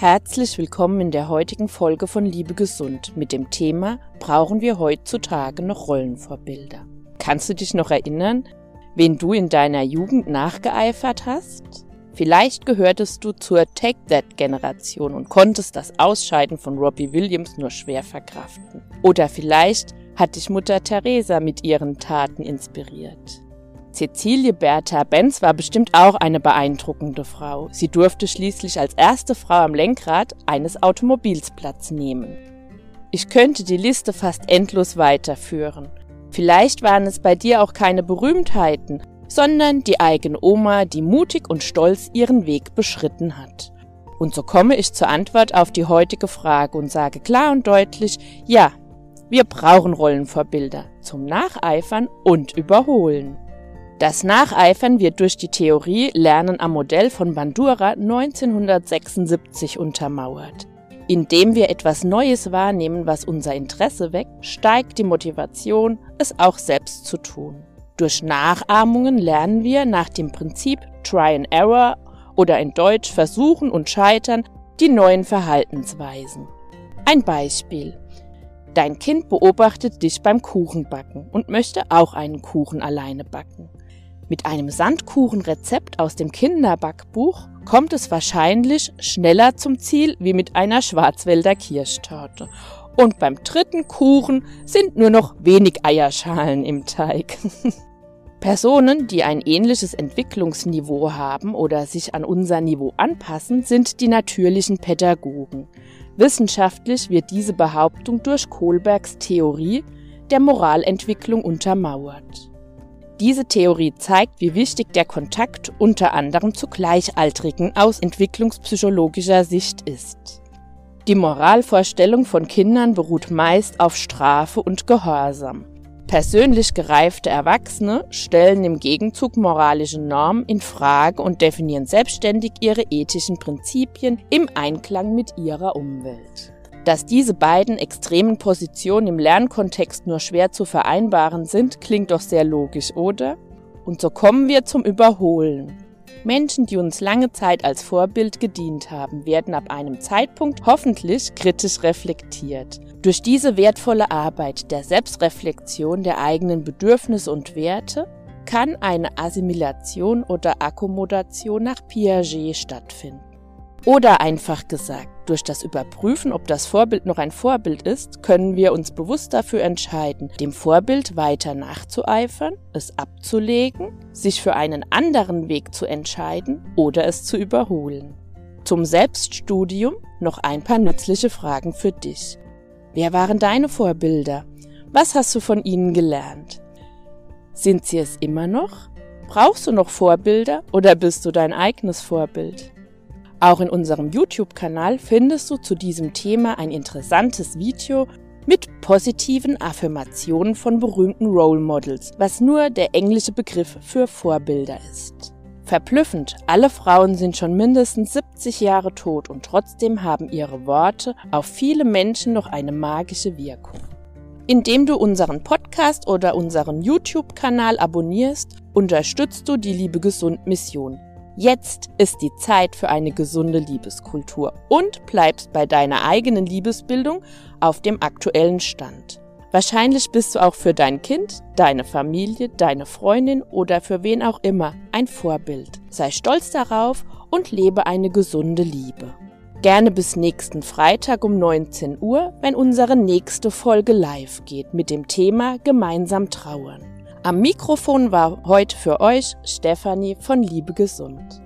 Herzlich willkommen in der heutigen Folge von Liebe Gesund mit dem Thema Brauchen wir heutzutage noch Rollenvorbilder? Kannst du dich noch erinnern, wen du in deiner Jugend nachgeeifert hast? Vielleicht gehörtest du zur Take That Generation und konntest das Ausscheiden von Robbie Williams nur schwer verkraften. Oder vielleicht hat dich Mutter Teresa mit ihren Taten inspiriert. Cecilie Bertha Benz war bestimmt auch eine beeindruckende Frau. Sie durfte schließlich als erste Frau am Lenkrad eines Automobils Platz nehmen. Ich könnte die Liste fast endlos weiterführen. Vielleicht waren es bei dir auch keine Berühmtheiten, sondern die eigene Oma, die mutig und stolz ihren Weg beschritten hat. Und so komme ich zur Antwort auf die heutige Frage und sage klar und deutlich, ja, wir brauchen Rollenvorbilder zum Nacheifern und Überholen. Das Nacheifern wird durch die Theorie Lernen am Modell von Bandura 1976 untermauert. Indem wir etwas Neues wahrnehmen, was unser Interesse weckt, steigt die Motivation, es auch selbst zu tun. Durch Nachahmungen lernen wir nach dem Prinzip Try and Error oder in Deutsch Versuchen und Scheitern die neuen Verhaltensweisen. Ein Beispiel. Dein Kind beobachtet dich beim Kuchenbacken und möchte auch einen Kuchen alleine backen. Mit einem Sandkuchenrezept aus dem Kinderbackbuch kommt es wahrscheinlich schneller zum Ziel wie mit einer Schwarzwälder Kirschtorte. Und beim dritten Kuchen sind nur noch wenig Eierschalen im Teig. Personen, die ein ähnliches Entwicklungsniveau haben oder sich an unser Niveau anpassen, sind die natürlichen Pädagogen. Wissenschaftlich wird diese Behauptung durch Kohlbergs Theorie der Moralentwicklung untermauert. Diese Theorie zeigt, wie wichtig der Kontakt unter anderem zu Gleichaltrigen aus entwicklungspsychologischer Sicht ist. Die Moralvorstellung von Kindern beruht meist auf Strafe und Gehorsam. Persönlich gereifte Erwachsene stellen im Gegenzug moralische Normen in Frage und definieren selbstständig ihre ethischen Prinzipien im Einklang mit ihrer Umwelt. Dass diese beiden extremen Positionen im Lernkontext nur schwer zu vereinbaren sind, klingt doch sehr logisch, oder? Und so kommen wir zum Überholen. Menschen, die uns lange Zeit als Vorbild gedient haben, werden ab einem Zeitpunkt hoffentlich kritisch reflektiert. Durch diese wertvolle Arbeit der Selbstreflexion der eigenen Bedürfnisse und Werte kann eine Assimilation oder Akkommodation nach Piaget stattfinden. Oder einfach gesagt, durch das Überprüfen, ob das Vorbild noch ein Vorbild ist, können wir uns bewusst dafür entscheiden, dem Vorbild weiter nachzueifern, es abzulegen, sich für einen anderen Weg zu entscheiden oder es zu überholen. Zum Selbststudium noch ein paar nützliche Fragen für dich. Wer waren deine Vorbilder? Was hast du von ihnen gelernt? Sind sie es immer noch? Brauchst du noch Vorbilder oder bist du dein eigenes Vorbild? Auch in unserem YouTube-Kanal findest du zu diesem Thema ein interessantes Video mit positiven Affirmationen von berühmten Role Models, was nur der englische Begriff für Vorbilder ist. Verblüffend, alle Frauen sind schon mindestens 70 Jahre tot und trotzdem haben ihre Worte auf viele Menschen noch eine magische Wirkung. Indem du unseren Podcast oder unseren YouTube-Kanal abonnierst, unterstützt du die Liebe Gesund Mission. Jetzt ist die Zeit für eine gesunde Liebeskultur und bleibst bei deiner eigenen Liebesbildung auf dem aktuellen Stand. Wahrscheinlich bist du auch für dein Kind, deine Familie, deine Freundin oder für wen auch immer ein Vorbild. Sei stolz darauf und lebe eine gesunde Liebe. Gerne bis nächsten Freitag um 19 Uhr, wenn unsere nächste Folge live geht mit dem Thema Gemeinsam trauern. Am Mikrofon war heute für euch Stefanie von Liebe Gesund.